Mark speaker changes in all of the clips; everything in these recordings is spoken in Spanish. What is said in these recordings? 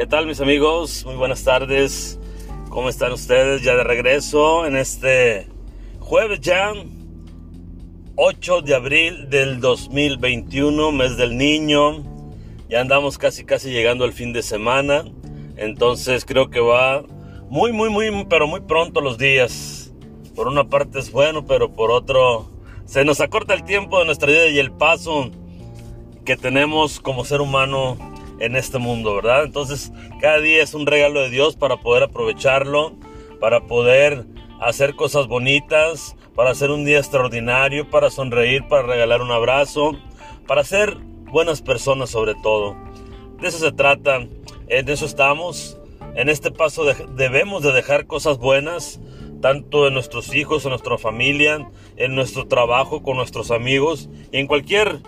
Speaker 1: ¿Qué tal mis amigos? Muy buenas tardes. ¿Cómo están ustedes? Ya de regreso en este jueves ya, 8 de abril del 2021, mes del niño. Ya andamos casi casi llegando al fin de semana. Entonces creo que va muy, muy, muy, pero muy pronto los días. Por una parte es bueno, pero por otro se nos acorta el tiempo de nuestra vida y el paso que tenemos como ser humano en este mundo, ¿verdad? Entonces, cada día es un regalo de Dios para poder aprovecharlo, para poder hacer cosas bonitas, para hacer un día extraordinario, para sonreír, para regalar un abrazo, para ser buenas personas sobre todo. De eso se trata, en eso estamos. En este paso debemos de dejar cosas buenas, tanto en nuestros hijos, en nuestra familia, en nuestro trabajo, con nuestros amigos, y en cualquier,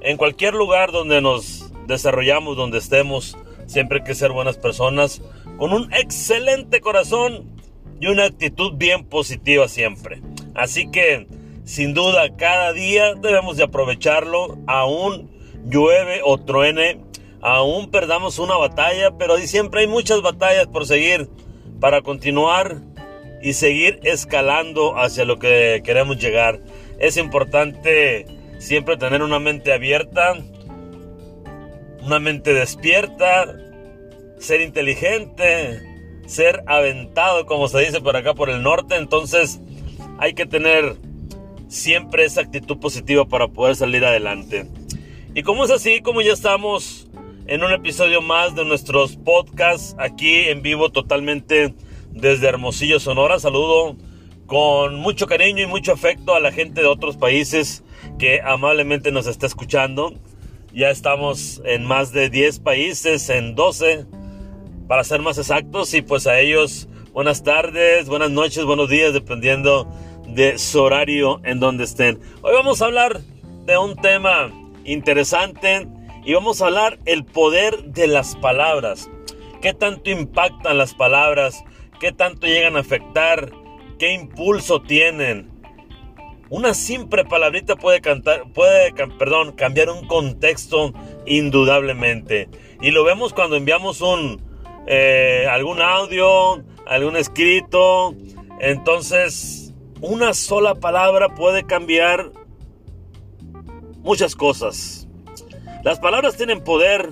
Speaker 1: en cualquier lugar donde nos desarrollamos donde estemos. Siempre hay que ser buenas personas con un excelente corazón y una actitud bien positiva siempre. Así que, sin duda, cada día debemos de aprovecharlo. Aún llueve o truene, aún perdamos una batalla, pero siempre hay muchas batallas por seguir para continuar y seguir escalando hacia lo que queremos llegar. Es importante siempre tener una mente abierta una mente despierta, ser inteligente, ser aventado, como se dice por acá por el norte. Entonces hay que tener siempre esa actitud positiva para poder salir adelante. Y como es así, como ya estamos en un episodio más de nuestros podcasts aquí en vivo totalmente desde Hermosillo, Sonora, saludo con mucho cariño y mucho afecto a la gente de otros países que amablemente nos está escuchando. Ya estamos en más de 10 países, en 12, para ser más exactos. Y pues a ellos, buenas tardes, buenas noches, buenos días, dependiendo de su horario en donde estén. Hoy vamos a hablar de un tema interesante y vamos a hablar el poder de las palabras. ¿Qué tanto impactan las palabras? ¿Qué tanto llegan a afectar? ¿Qué impulso tienen? Una simple palabrita puede, cambiar un contexto indudablemente. Y lo vemos cuando enviamos eh, algún audio, algún escrito. Entonces, una sola palabra puede cambiar muchas cosas. Las palabras tienen poder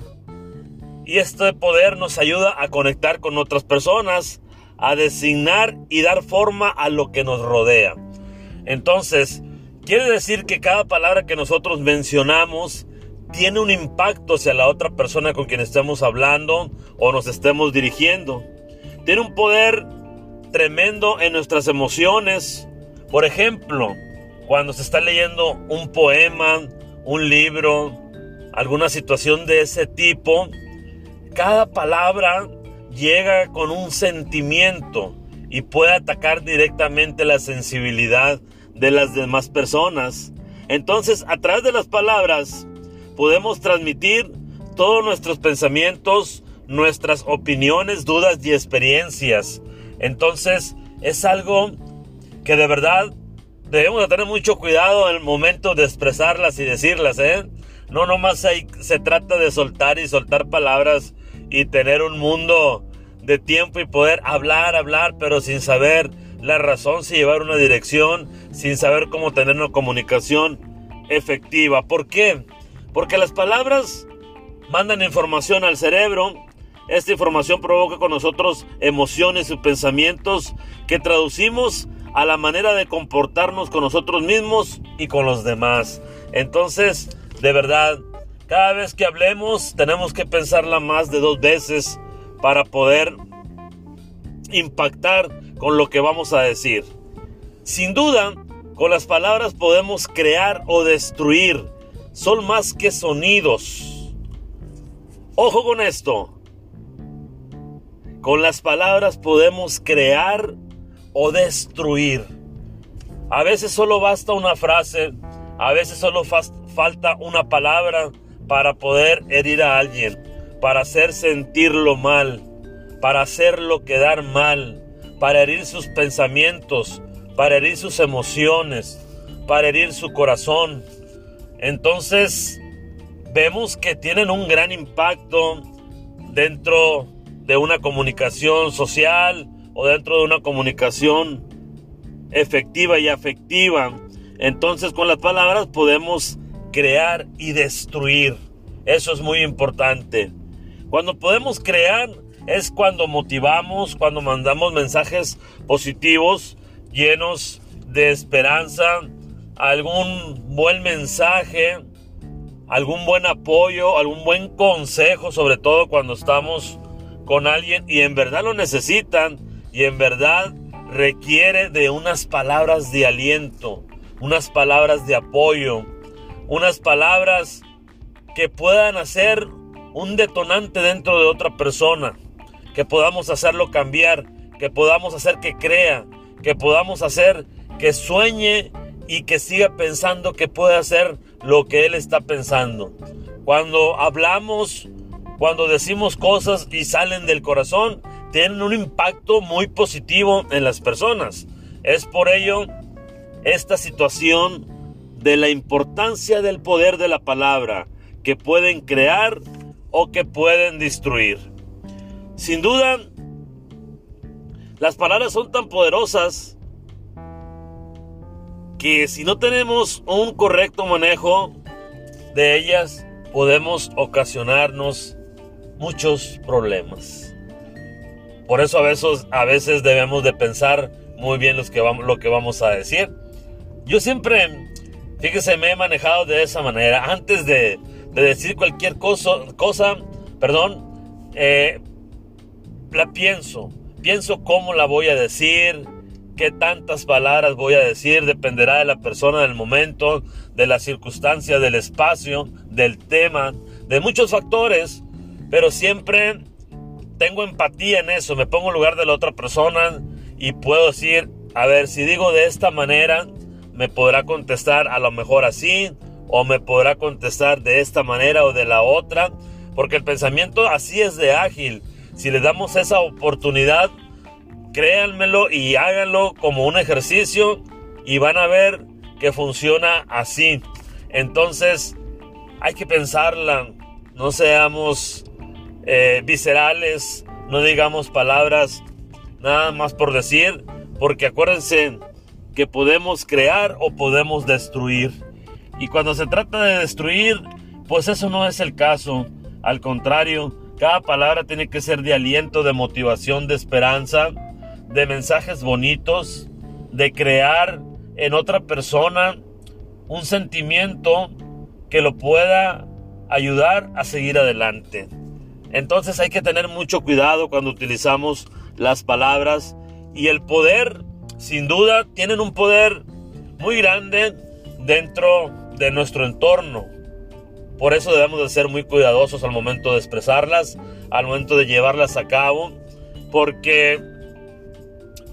Speaker 1: y este poder nos ayuda a conectar con otras personas, a designar y dar forma a lo que nos rodea. Entonces, quiere decir que cada palabra que nosotros mencionamos tiene un impacto hacia la otra persona con quien estemos hablando o nos estemos dirigiendo. Tiene un poder tremendo en nuestras emociones. Por ejemplo, cuando se está leyendo un poema, un libro, alguna situación de ese tipo, cada palabra llega con un sentimiento y puede atacar directamente la sensibilidad de las demás personas. Entonces, a través de las palabras, podemos transmitir todos nuestros pensamientos, nuestras opiniones, dudas y experiencias. Entonces, es algo que de verdad debemos de tener mucho cuidado en el momento de expresarlas y decirlas, ¿eh? No nomás se trata de soltar y soltar palabras y tener un mundo de tiempo y poder hablar, hablar, pero sin saber la razón, sin llevar una dirección, sin saber cómo tener una comunicación efectiva. ¿Por qué? Porque las palabras mandan información al cerebro. Esta información provoca con nosotros emociones y pensamientos que traducimos a la manera de comportarnos con nosotros mismos y con los demás. Entonces, de verdad, cada vez que hablemos tenemos que pensarla más de dos veces para poder impactar con lo que vamos a decir. Sin duda, con las palabras podemos crear o destruir. Son más que sonidos. Ojo con esto. Con las palabras podemos crear o destruir. A veces solo basta una frase, a veces solo falta una palabra para poder herir a alguien para hacer sentirlo mal, para hacerlo quedar mal, para herir sus pensamientos, para herir sus emociones, para herir su corazón. Entonces, vemos que tienen un gran impacto dentro de una comunicación social o dentro de una comunicación efectiva y afectiva. Entonces con las palabras podemos crear y destruir. Eso es muy importante. Cuando podemos crear es cuando motivamos, cuando mandamos mensajes positivos, llenos de esperanza, algún buen mensaje, algún buen apoyo, algún buen consejo, sobre todo cuando estamos con alguien y en verdad lo necesitan y en verdad requiere de unas palabras de aliento, unas palabras de apoyo, unas palabras que puedan hacer un detonante dentro de otra persona, que podamos hacerlo cambiar, que podamos hacer que crea, que podamos hacer que sueñe y que siga pensando que puede hacer lo que él está pensando. Cuando hablamos, cuando decimos cosas y salen del corazón, tienen un impacto muy positivo en las personas. Es por ello esta situación de la importancia del poder de la palabra que pueden crear o que pueden destruir. Sin duda, las palabras son tan poderosas que si no tenemos un correcto manejo de ellas, podemos ocasionarnos muchos problemas. Por eso a veces, a veces debemos de pensar muy bien los que vamos, lo que vamos a decir. Yo siempre, fíjese, me he manejado de esa manera. Antes de, decir cualquier cosa, cosa perdón, eh, la pienso. Pienso cómo la voy a decir, qué tantas palabras voy a decir, dependerá de la persona, del momento, de la circunstancia, del espacio, del tema, de muchos factores, pero siempre tengo empatía en eso, me pongo en lugar de la otra persona y puedo decir, a ver, si digo de esta manera, me podrá contestar a lo mejor así, o me podrá contestar de esta manera o de la otra, porque el pensamiento así es de ágil. Si le damos esa oportunidad, créanmelo y háganlo como un ejercicio y van a ver que funciona así. Entonces hay que pensarla, no seamos eh, viscerales, no digamos palabras nada más por decir, porque acuérdense que podemos crear o podemos destruir. Y cuando se trata de destruir, pues eso no es el caso. Al contrario, cada palabra tiene que ser de aliento, de motivación, de esperanza de mensajes bonitos, de crear en otra persona un sentimiento que lo pueda ayudar a seguir adelante. Entonces hay que tener mucho cuidado cuando utilizamos las palabras y el poder, sin duda, tienen un poder muy grande dentro de nuestro entorno. Por eso debemos de ser muy cuidadosos al momento de expresarlas, al momento de llevarlas a cabo, porque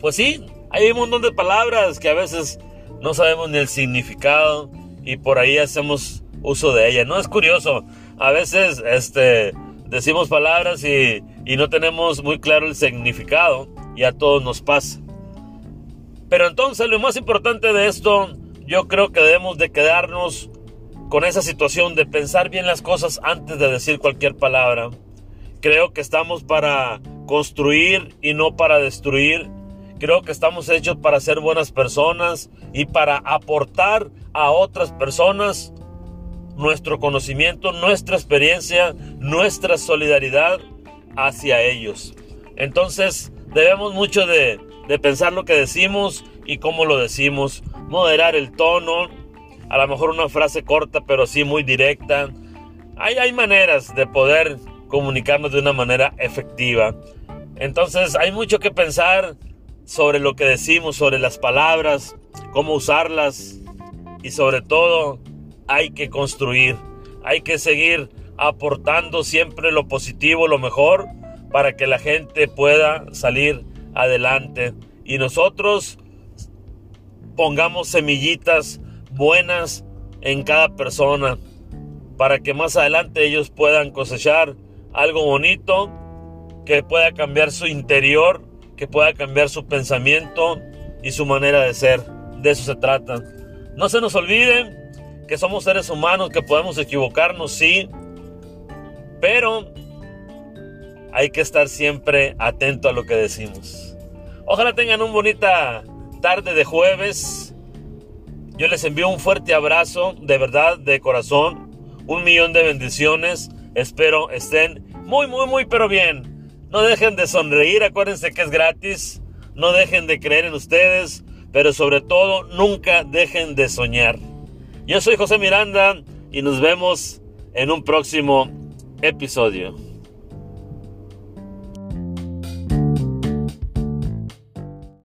Speaker 1: pues sí, hay un montón de palabras que a veces no sabemos ni el significado y por ahí hacemos uso de ellas. No es curioso, a veces este, decimos palabras y, y no tenemos muy claro el significado y a todos nos pasa. Pero entonces lo más importante de esto, yo creo que debemos de quedarnos con esa situación de pensar bien las cosas antes de decir cualquier palabra. Creo que estamos para construir y no para destruir. Creo que estamos hechos para ser buenas personas y para aportar a otras personas nuestro conocimiento, nuestra experiencia, nuestra solidaridad hacia ellos. Entonces debemos mucho de, pensar lo que decimos y cómo lo decimos, moderar el tono, a lo mejor una frase corta pero sí muy directa. Hay, hay maneras de poder comunicarnos de una manera efectiva. Entonces hay mucho que pensar sobre lo que decimos, sobre las palabras, cómo usarlas y sobre todo hay que construir, hay que seguir aportando siempre lo positivo, lo mejor, para que la gente pueda salir adelante y nosotros pongamos semillitas buenas en cada persona para que más adelante ellos puedan cosechar algo bonito que pueda cambiar su interior que pueda cambiar su pensamiento y su manera de ser. De eso se trata. No se nos olviden que somos seres humanos, que podemos equivocarnos, sí, pero hay que estar siempre atento a lo que decimos. Ojalá tengan una bonita tarde de jueves. Yo les envío un fuerte abrazo, de verdad, de corazón. Un millón de bendiciones. Espero estén muy, muy, muy, pero bien. No dejen de sonreír, acuérdense que es gratis. No dejen de creer en ustedes, pero sobre todo nunca dejen de soñar. Yo soy José Miranda y nos vemos en un próximo episodio.